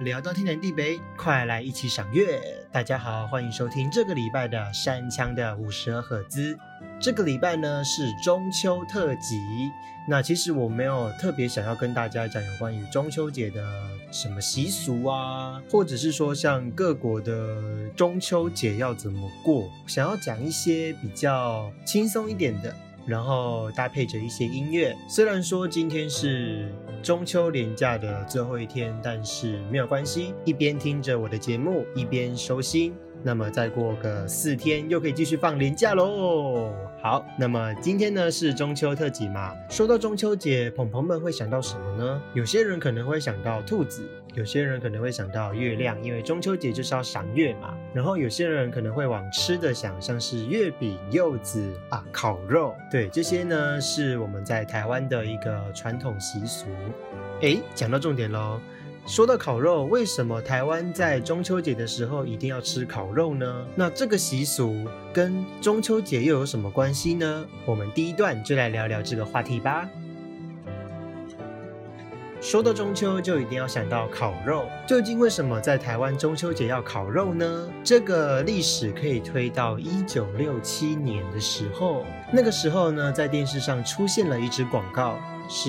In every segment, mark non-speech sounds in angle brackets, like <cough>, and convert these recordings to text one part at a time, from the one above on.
聊到天南地北，快来一起赏月！大家好，欢迎收听这个礼拜的山枪的五十二赫兹。这个礼拜呢是中秋特辑，那其实我没有特别想要跟大家讲有关于中秋节的什么习俗啊，或者是说像各国的中秋节要怎么过，想要讲一些比较轻松一点的。然后搭配着一些音乐，虽然说今天是中秋连假的最后一天，但是没有关系，一边听着我的节目，一边收心。那么再过个四天，又可以继续放年假喽。好，那么今天呢是中秋特辑嘛？说到中秋节，朋朋们会想到什么呢？有些人可能会想到兔子，有些人可能会想到月亮，因为中秋节就是要赏月嘛。然后有些人可能会往吃的想，像是月饼、柚子啊、烤肉，对，这些呢是我们在台湾的一个传统习俗。哎，讲到重点喽。说到烤肉，为什么台湾在中秋节的时候一定要吃烤肉呢？那这个习俗跟中秋节又有什么关系呢？我们第一段就来聊聊这个话题吧。说到中秋，就一定要想到烤肉。究竟为什么在台湾中秋节要烤肉呢？这个历史可以推到一九六七年的时候，那个时候呢，在电视上出现了一支广告。是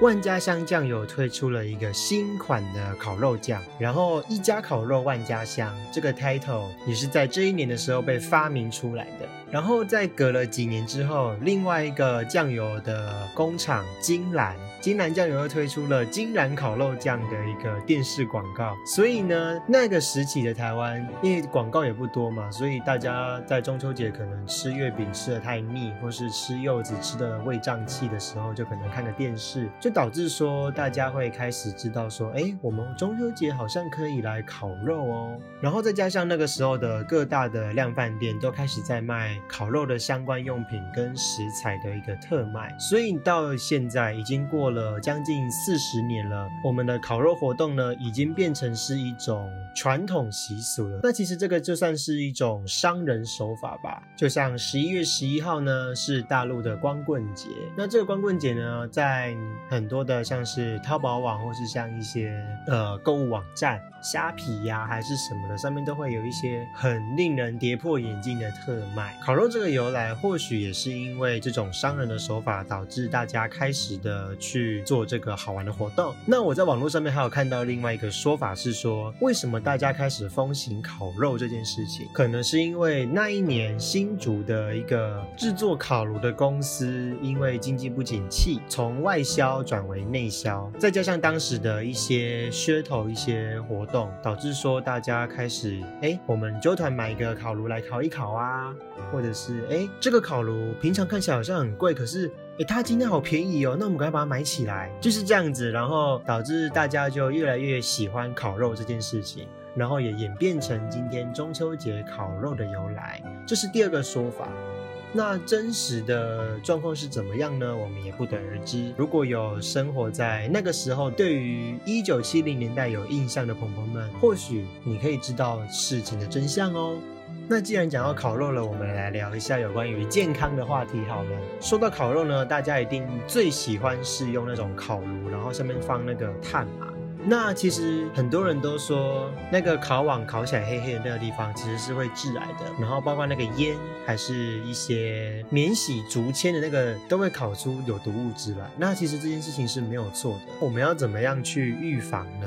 万家香酱油推出了一个新款的烤肉酱，然后一家烤肉万家香这个 title 也是在这一年的时候被发明出来的。然后在隔了几年之后，另外一个酱油的工厂金兰。金兰酱油又推出了金兰烤肉酱的一个电视广告，所以呢，那个时期的台湾，因为广告也不多嘛，所以大家在中秋节可能吃月饼吃的太腻，或是吃柚子吃的胃胀气的时候，就可能看个电视，就导致说大家会开始知道说，哎，我们中秋节好像可以来烤肉哦。然后再加上那个时候的各大的量饭店都开始在卖烤肉的相关用品跟食材的一个特卖，所以到现在已经过了。将近四十年了，我们的烤肉活动呢，已经变成是一种传统习俗了。那其实这个就算是一种商人手法吧。就像十一月十一号呢，是大陆的光棍节。那这个光棍节呢，在很多的像是淘宝网或是像一些呃购物网站。虾皮呀，还是什么的，上面都会有一些很令人跌破眼镜的特卖。烤肉这个由来，或许也是因为这种商人的手法，导致大家开始的去做这个好玩的活动。那我在网络上面还有看到另外一个说法是说，为什么大家开始风行烤肉这件事情，可能是因为那一年新竹的一个制作烤炉的公司，因为经济不景气，从外销转为内销，再加上当时的一些噱头、一些活动。导致说大家开始哎，我们纠团买一个烤炉来烤一烤啊，或者是哎，这个烤炉平常看起来好像很贵，可是哎，它今天好便宜哦，那我们赶快把它买起来，就是这样子，然后导致大家就越来越喜欢烤肉这件事情，然后也演变成今天中秋节烤肉的由来，这是第二个说法。那真实的状况是怎么样呢？我们也不得而知。如果有生活在那个时候，对于一九七零年代有印象的朋友们，或许你可以知道事情的真相哦。那既然讲到烤肉了，我们来聊一下有关于健康的话题好了。说到烤肉呢，大家一定最喜欢是用那种烤炉，然后上面放那个炭嘛。那其实很多人都说，那个烤网烤起来黑黑的那个地方，其实是会致癌的。然后包括那个烟，还是一些免洗竹签的那个，都会烤出有毒物质来。那其实这件事情是没有错的。我们要怎么样去预防呢？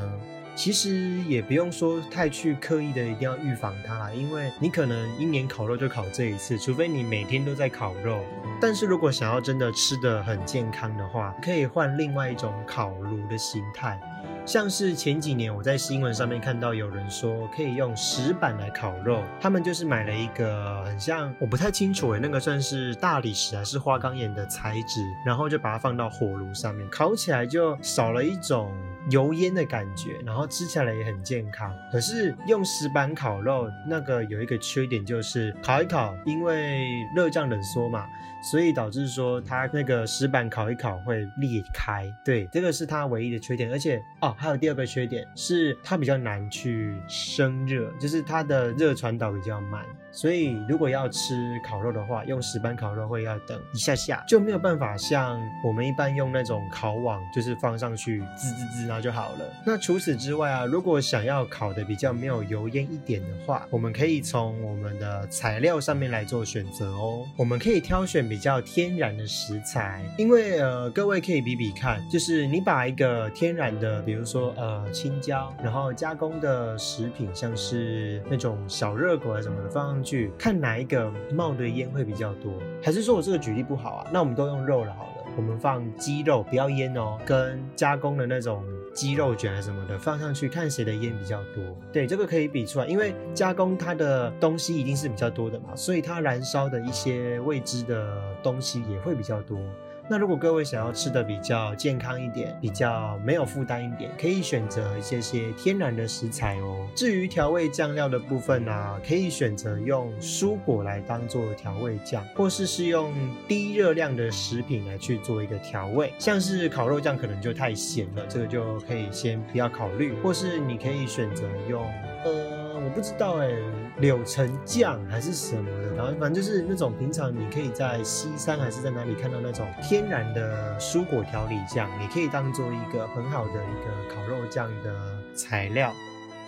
其实也不用说太去刻意的一定要预防它啦，因为你可能一年烤肉就烤这一次，除非你每天都在烤肉。但是如果想要真的吃的很健康的话，可以换另外一种烤炉的形态。像是前几年我在新闻上面看到有人说可以用石板来烤肉，他们就是买了一个很像我不太清楚诶，那个算是大理石还是花岗岩的材质，然后就把它放到火炉上面烤起来，就少了一种油烟的感觉，然后吃起来也很健康。可是用石板烤肉那个有一个缺点就是烤一烤，因为热胀冷缩嘛。所以导致说它那个石板烤一烤会裂开，对，这个是它唯一的缺点。而且哦，还有第二个缺点是它比较难去生热，就是它的热传导比较慢。所以，如果要吃烤肉的话，用石板烤肉会要等一下下，就没有办法像我们一般用那种烤网，就是放上去滋滋滋，然后就好了。那除此之外啊，如果想要烤的比较没有油烟一点的话，我们可以从我们的材料上面来做选择哦。我们可以挑选比较天然的食材，因为呃，各位可以比比看，就是你把一个天然的，比如说呃青椒，然后加工的食品，像是那种小热狗啊什么的放上去。看哪一个冒的烟会比较多，还是说我这个举例不好啊？那我们都用肉了好了，我们放鸡肉不要烟哦，跟加工的那种鸡肉卷啊什么的放上去，看谁的烟比较多。对，这个可以比出来，因为加工它的东西一定是比较多的嘛，所以它燃烧的一些未知的东西也会比较多。那如果各位想要吃的比较健康一点，比较没有负担一点，可以选择一些些天然的食材哦。至于调味酱料的部分呢，可以选择用蔬果来当做调味酱，或是是用低热量的食品来去做一个调味。像是烤肉酱可能就太咸了，这个就可以先不要考虑。或是你可以选择用，呃，我不知道哎。柳橙酱还是什么的，然后反正就是那种平常你可以在西山还是在哪里看到那种天然的蔬果调理酱，也可以当做一个很好的一个烤肉酱的材料。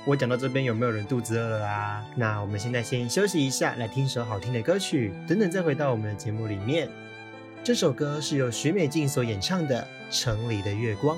我讲到这边有没有人肚子饿了啊？那我们现在先休息一下，来听首好听的歌曲，等等再回到我们的节目里面。这首歌是由徐美静所演唱的《城里的月光》。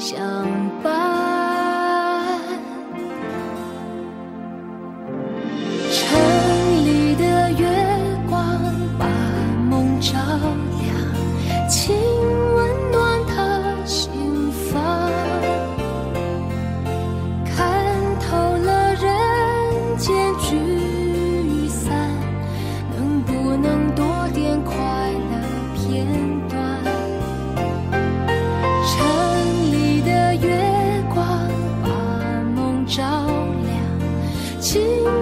想把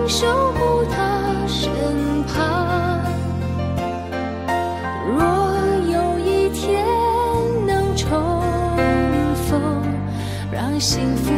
守护他身旁，若有一天能重逢，让幸福。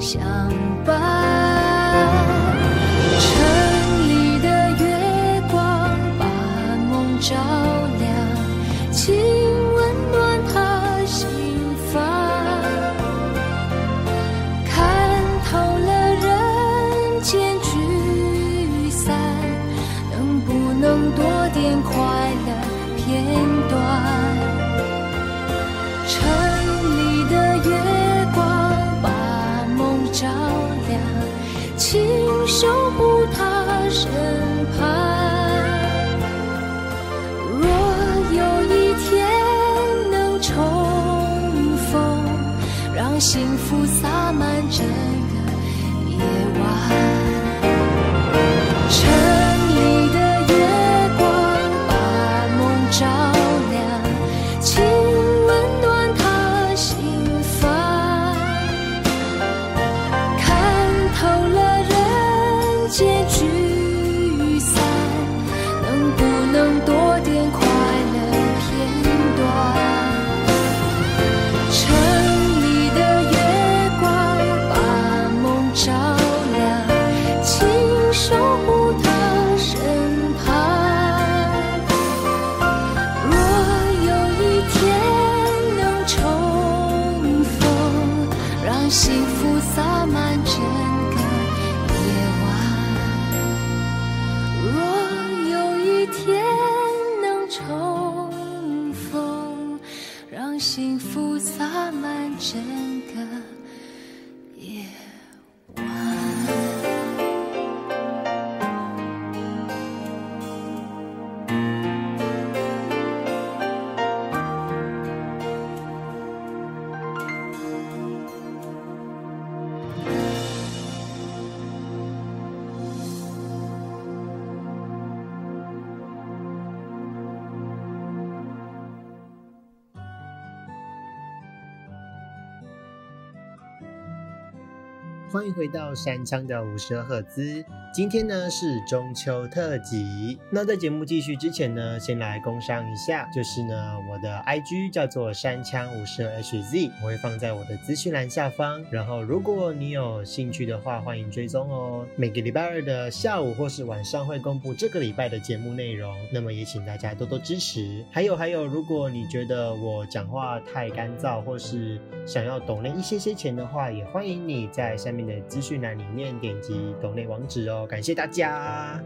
相伴城里的月光把梦照请守护他身旁。若有一天能重逢，让幸福洒满整个夜晚。欢迎回到山枪的五十二赫兹。今天呢是中秋特辑。那在节目继续之前呢，先来工商一下，就是呢我的 IG 叫做山枪五十 HZ，我会放在我的资讯栏下方。然后如果你有兴趣的话，欢迎追踪哦。每个礼拜二的下午或是晚上会公布这个礼拜的节目内容，那么也请大家多多支持。还有还有，如果你觉得我讲话太干燥，或是想要抖那一些些钱的话，也欢迎你在下面的资讯栏里面点击抖内网址哦，感谢大家。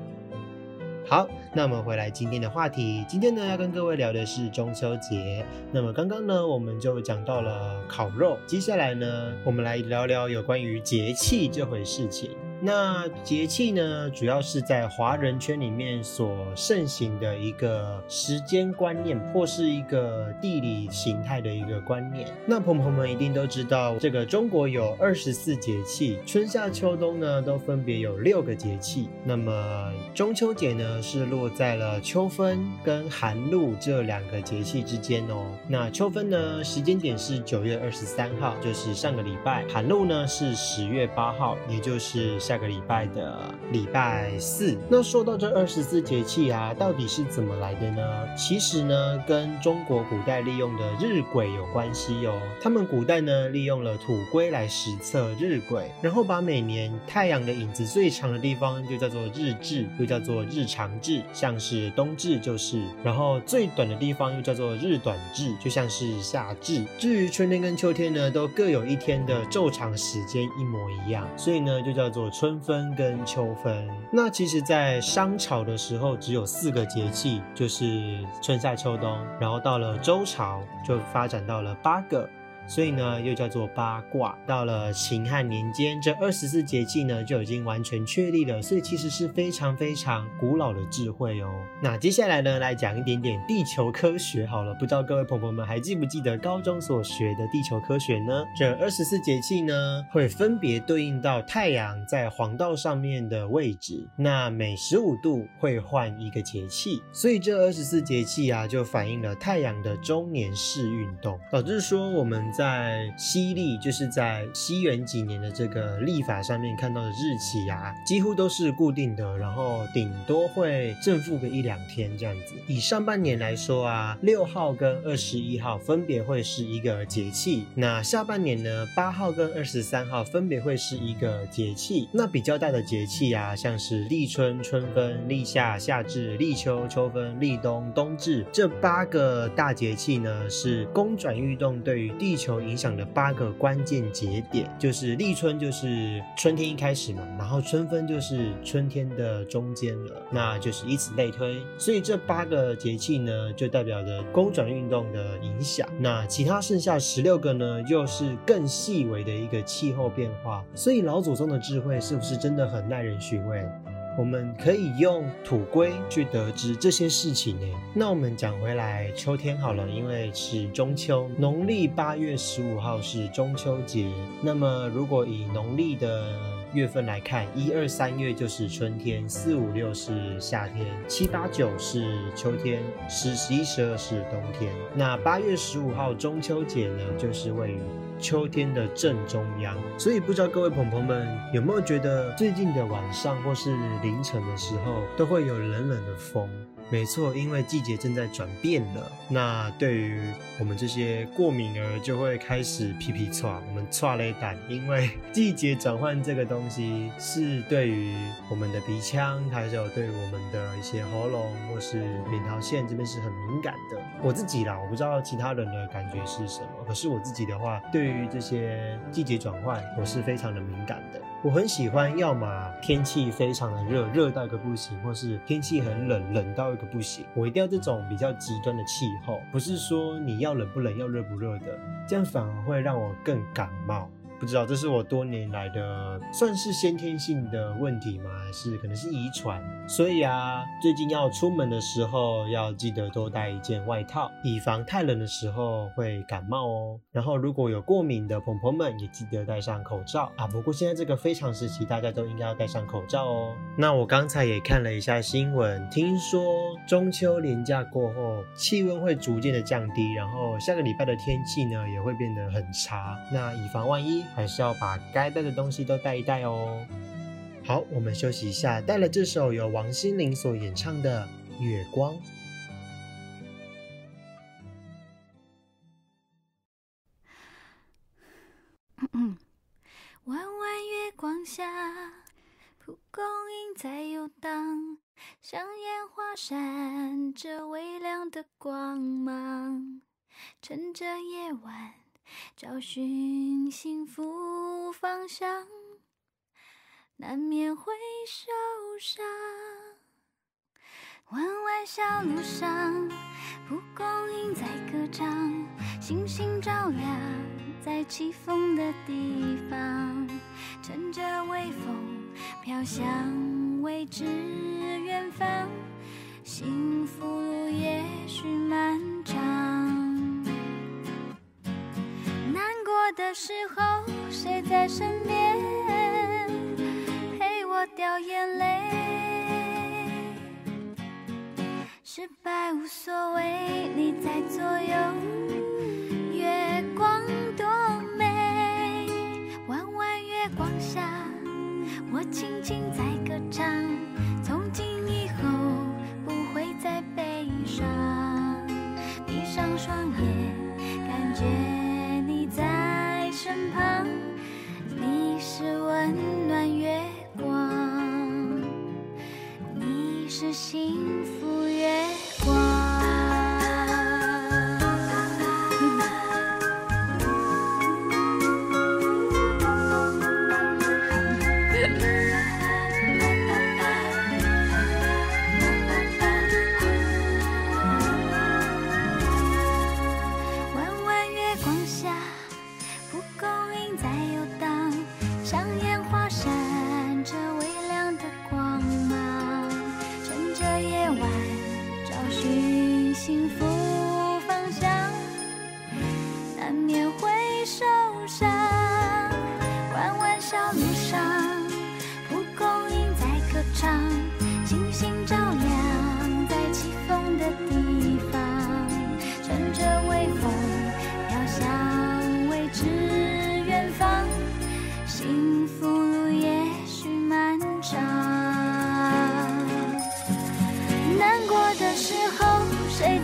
好，那我们回来今天的话题。今天呢，要跟各位聊的是中秋节。那么刚刚呢，我们就讲到了烤肉。接下来呢，我们来聊聊有关于节气这回事情。那节气呢，主要是在华人圈里面所盛行的一个时间观念，或是一个地理形态的一个观念。那朋友们一定都知道，这个中国有二十四节气，春夏秋冬呢都分别有六个节气。那么中秋节呢是落在了秋分跟寒露这两个节气之间哦。那秋分呢时间点是九月二十三号，就是上个礼拜；寒露呢是十月八号，也就是。下个礼拜的礼拜四，那说到这二十四节气啊，到底是怎么来的呢？其实呢，跟中国古代利用的日晷有关系哦。他们古代呢，利用了土龟来实测日晷，然后把每年太阳的影子最长的地方就叫做日至，又叫做日长至，像是冬至就是；然后最短的地方又叫做日短至，就像是夏至。至于春天跟秋天呢，都各有一天的昼长时间一模一样，所以呢，就叫做。春分跟秋分，那其实，在商朝的时候只有四个节气，就是春夏秋冬，然后到了周朝就发展到了八个。所以呢，又叫做八卦。到了秦汉年间，这二十四节气呢就已经完全确立了，所以其实是非常非常古老的智慧哦。那接下来呢，来讲一点点地球科学好了。不知道各位朋友们还记不记得高中所学的地球科学呢？这二十四节气呢，会分别对应到太阳在黄道上面的位置。那每十五度会换一个节气，所以这二十四节气啊，就反映了太阳的周年式运动，导致说我们。在西历，就是在西元几年的这个历法上面看到的日期啊，几乎都是固定的，然后顶多会正负个一两天这样子。以上半年来说啊，六号跟二十一号分别会是一个节气，那下半年呢，八号跟二十三号分别会是一个节气。那比较大的节气啊，像是立春、春分、立夏、夏至、立秋、秋分、立冬、冬至这八个大节气呢，是公转运动对于地球影响的八个关键节点，就是立春就是春天一开始嘛，然后春分就是春天的中间了，那就是以此类推。所以这八个节气呢，就代表着公转运动的影响。那其他剩下十六个呢，又是更细微的一个气候变化。所以老祖宗的智慧是不是真的很耐人寻味？我们可以用土龟去得知这些事情呢。那我们讲回来，秋天好了，因为是中秋，农历八月十五号是中秋节。那么如果以农历的月份来看，一二三月就是春天，四五六是夏天，七八九是秋天，十十一十二是冬天。那八月十五号中秋节呢，就是位于。秋天的正中央，所以不知道各位朋友们有没有觉得最近的晚上或是凌晨的时候，都会有冷冷的风。没错，因为季节正在转变了。那对于我们这些过敏儿，就会开始皮皮喘，我们喘雷胆，因为 <laughs> 季节转换这个东西是对于我们的鼻腔，还有对于我们的一些喉咙或是扁桃腺这边是很敏感的。我自己啦，我不知道其他人的感觉是什么，可是我自己的话，对于这些季节转换，我是非常的敏感的。我很喜欢，要么天气非常的热，热到一个不行，或是天气很冷，冷到一个不行。我一定要这种比较极端的气候，不是说你要冷不冷，要热不热的，这样反而会让我更感冒。不知道这是我多年来的算是先天性的问题吗？还是可能是遗传？所以啊，最近要出门的时候要记得多带一件外套，以防太冷的时候会感冒哦。然后如果有过敏的朋朋们，也记得戴上口罩啊。不过现在这个非常时期，大家都应该要戴上口罩哦。那我刚才也看了一下新闻，听说中秋连假过后，气温会逐渐的降低，然后下个礼拜的天气呢也会变得很差。那以防万一。还是要把该带的东西都带一带哦。好，我们休息一下，带了这首由王心凌所演唱的《月光》。嗯 <coughs> 弯弯月光下，蒲公英在游荡，像烟花闪着微亮的光芒，趁着夜晚。找寻幸福方向，难免会受伤。弯弯小路上，蒲公英在歌唱，星星照亮在起风的地方。乘着微风飘向未知远方，幸福路也许漫长。的时候，谁在身边陪我掉眼泪？失败无所谓，你在左右，月光多美。弯弯月光下，我轻轻在歌唱。从今以后，不会再悲伤。闭上双眼，感觉。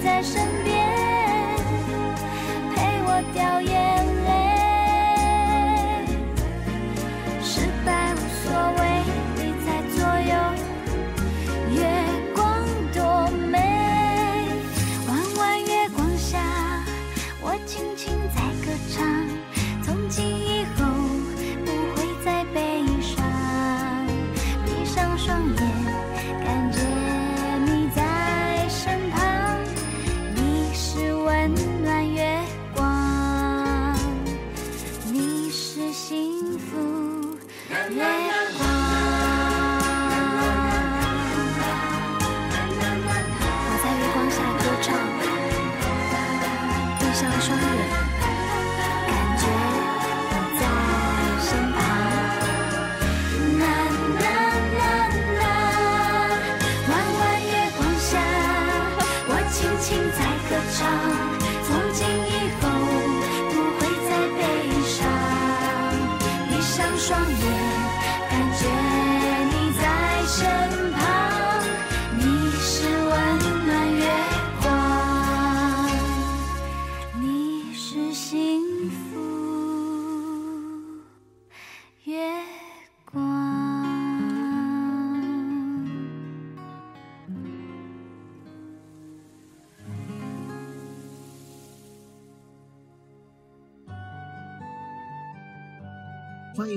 在身边。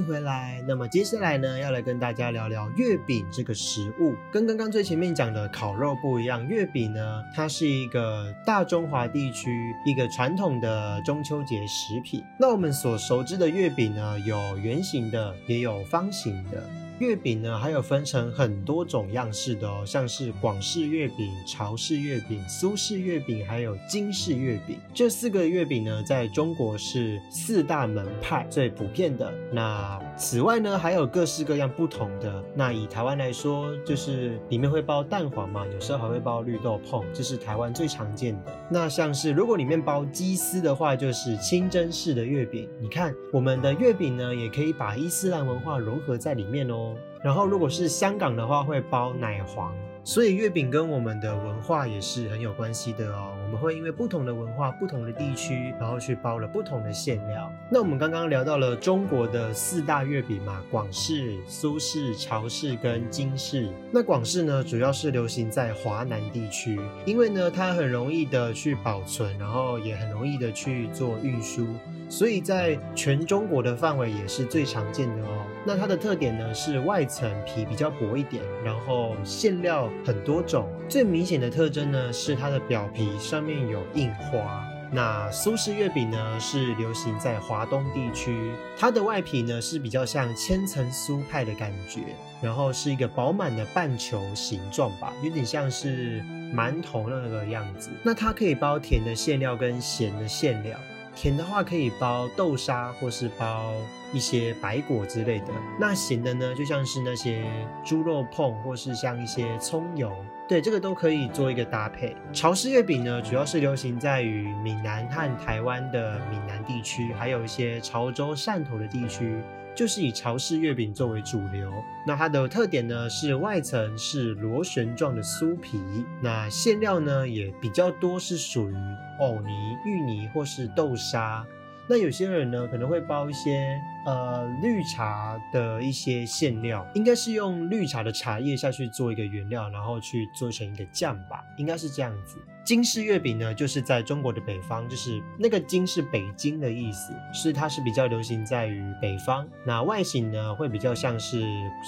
回来。那么接下来呢，要来跟大家聊聊月饼这个食物。跟刚刚最前面讲的烤肉不一样，月饼呢，它是一个大中华地区一个传统的中秋节食品。那我们所熟知的月饼呢，有圆形的，也有方形的。月饼呢，还有分成很多种样式的哦，像是广式月饼、潮式月饼、苏式月饼，还有京式月饼。这四个月饼呢，在中国是四大门派最普遍的。那此外呢，还有各式各样不同的。那以台湾来说，就是里面会包蛋黄嘛，有时候还会包绿豆椪，这是台湾最常见的。那像是如果里面包鸡丝的话，就是清真式的月饼。你看我们的月饼呢，也可以把伊斯兰文化融合在里面哦。然后，如果是香港的话，会包奶黄，所以月饼跟我们的文化也是很有关系的哦。我们会因为不同的文化、不同的地区，然后去包了不同的馅料。那我们刚刚聊到了中国的四大月饼嘛，广式、苏式、潮式跟京式。那广式呢，主要是流行在华南地区，因为呢，它很容易的去保存，然后也很容易的去做运输。所以在全中国的范围也是最常见的哦。那它的特点呢是外层皮比较薄一点，然后馅料很多种。最明显的特征呢是它的表皮上面有印花。那苏式月饼呢是流行在华东地区，它的外皮呢是比较像千层酥派的感觉，然后是一个饱满的半球形状吧，有点像是馒头那个样子。那它可以包甜的馅料跟咸的馅料。甜的话可以包豆沙，或是包一些白果之类的。那咸的呢，就像是那些猪肉碰，或是像一些葱油，对，这个都可以做一个搭配。潮式月饼呢，主要是流行在于闽南和台湾的闽南地区，还有一些潮州、汕头的地区。就是以潮式月饼作为主流，那它的特点呢是外层是螺旋状的酥皮，那馅料呢也比较多是属于藕泥、芋泥或是豆沙。那有些人呢可能会包一些呃绿茶的一些馅料，应该是用绿茶的茶叶下去做一个原料，然后去做成一个酱吧，应该是这样子。京式月饼呢，就是在中国的北方，就是那个京是北京的意思，是它是比较流行在于北方。那外形呢会比较像是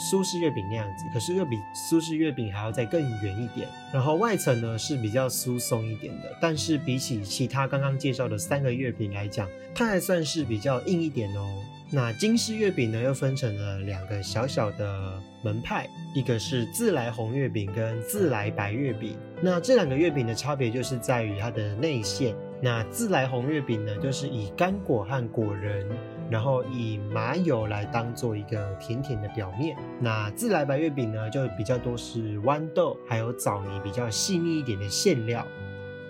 苏式月饼那样子，可是又比苏式月饼还要再更圆一点。然后外层呢是比较酥松一点的，但是比起其他刚刚介绍的三个月饼来讲，它还算是比较硬一点哦。那京式月饼呢，又分成了两个小小的门派，一个是自来红月饼跟自来白月饼。那这两个月饼的差别就是在于它的内馅。那自来红月饼呢，就是以干果和果仁，然后以麻油来当做一个甜甜的表面。那自来白月饼呢，就比较多是豌豆还有枣泥比较细腻一点的馅料。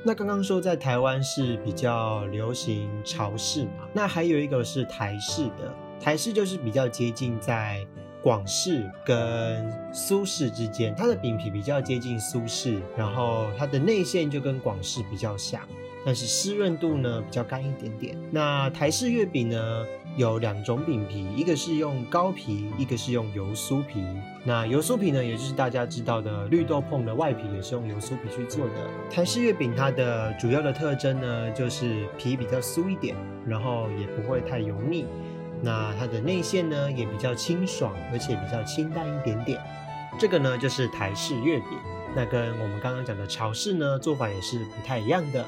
那刚刚说在台湾是比较流行潮式嘛，那还有一个是台式的，台式就是比较接近在广式跟苏式之间，它的饼皮比较接近苏式，然后它的内馅就跟广式比较像，但是湿润度呢比较干一点点。那台式月饼呢？有两种饼皮，一个是用糕皮，一个是用油酥皮。那油酥皮呢，也就是大家知道的绿豆椪的外皮，也是用油酥皮去做的。台式月饼它的主要的特征呢，就是皮比较酥一点，然后也不会太油腻。那它的内馅呢，也比较清爽，而且比较清淡一点点。这个呢，就是台式月饼。那跟我们刚刚讲的潮式呢，做法也是不太一样的。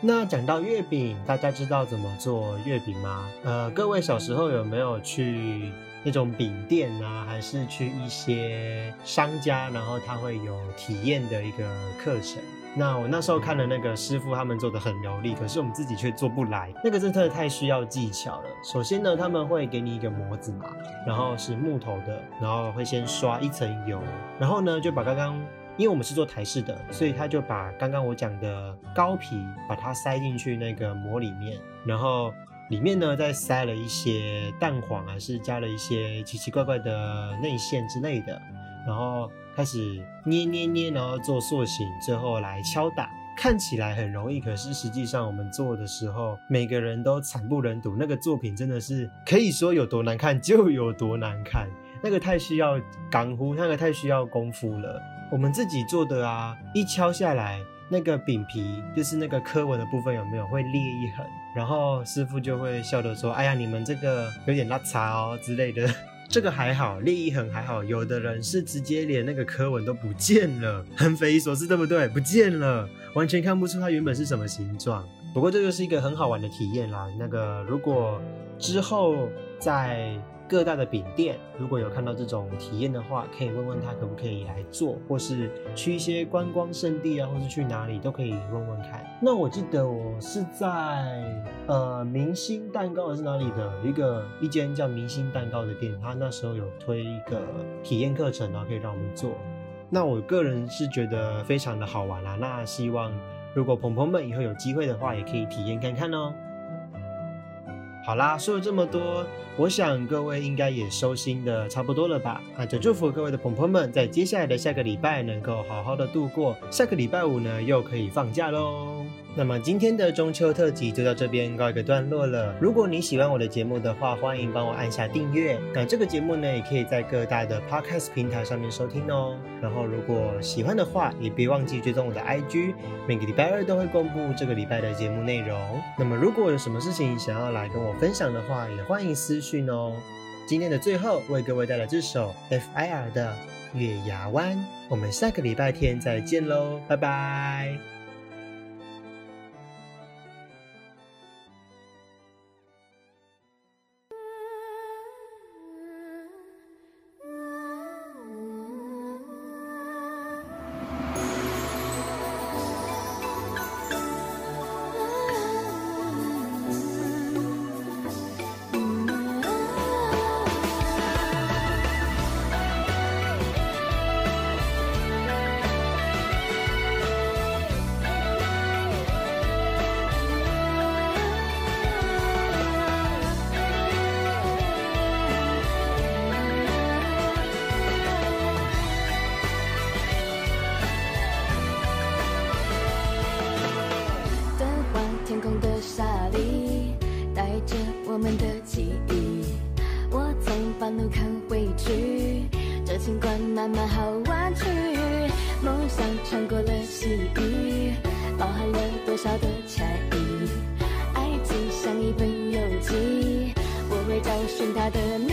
那讲到月饼，大家知道怎么做月饼吗？呃，各位小时候有没有去那种饼店啊，还是去一些商家，然后他会有体验的一个课程？那我那时候看了那个师傅，他们做的很流利，可是我们自己却做不来。那个真的太需要技巧了。首先呢，他们会给你一个模子嘛，然后是木头的，然后会先刷一层油，然后呢就把刚刚。因为我们是做台式的，所以他就把刚刚我讲的糕皮把它塞进去那个膜里面，然后里面呢再塞了一些蛋黄，还是加了一些奇奇怪怪的内馅之类的，然后开始捏捏捏，然后做塑形，最后来敲打。看起来很容易，可是实际上我们做的时候，每个人都惨不忍睹。那个作品真的是可以说有多难看就有多难看，那个太需要港呼，那个太需要功夫了。我们自己做的啊，一敲下来，那个饼皮就是那个刻纹的部分有没有会裂一痕，然后师傅就会笑着说：“哎呀，你们这个有点拉碴哦之类的。<laughs> ”这个还好，裂一痕还好，有的人是直接连那个刻纹都不见了，很匪夷所思，对不对？不见了，完全看不出它原本是什么形状。不过这就是一个很好玩的体验啦。那个如果之后在各大的饼店，如果有看到这种体验的话，可以问问他可不可以来做，或是去一些观光圣地啊，或是去哪里都可以问问看。那我记得我是在呃明星蛋糕还是哪里的一个一间叫明星蛋糕的店，他那时候有推一个体验课程啊，可以让我们做。那我个人是觉得非常的好玩啦。那希望如果朋友们以后有机会的话，也可以体验看看哦。好啦，说了这么多，我想各位应该也收心的差不多了吧？那就祝福各位的朋友们，在接下来的下个礼拜能够好好的度过，下个礼拜五呢又可以放假喽。那么今天的中秋特辑就到这边告一个段落了。如果你喜欢我的节目的话，欢迎帮我按下订阅。那这个节目呢，也可以在各大的 podcast 平台上面收听哦。然后如果喜欢的话，也别忘记追踪我的 IG，每个礼拜二都会公布这个礼拜的节目内容。那么如果有什么事情想要来跟我分享的话，也欢迎私讯哦。今天的最后，为各位带来这首 FIR 的《月牙湾》，我们下个礼拜天再见喽，拜拜。多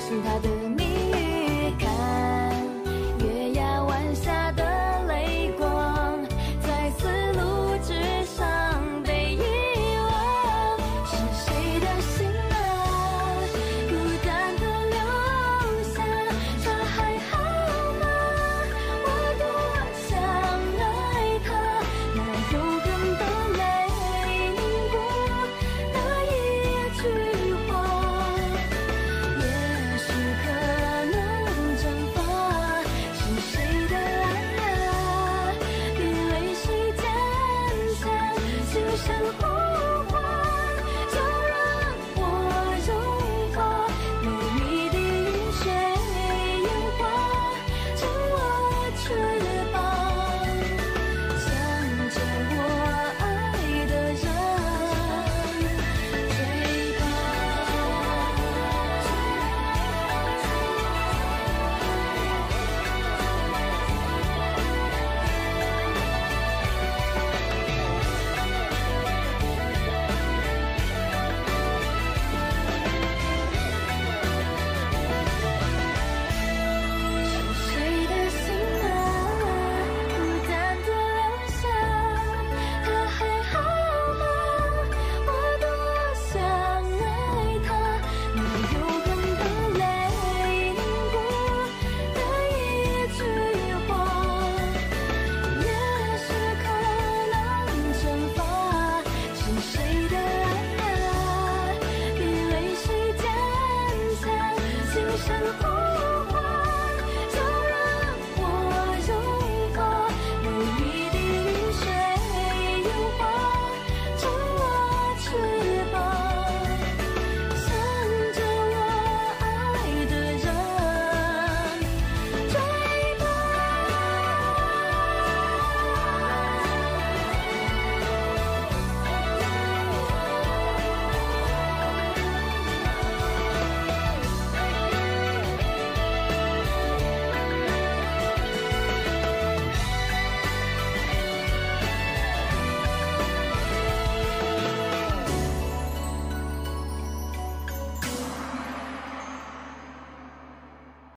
是他的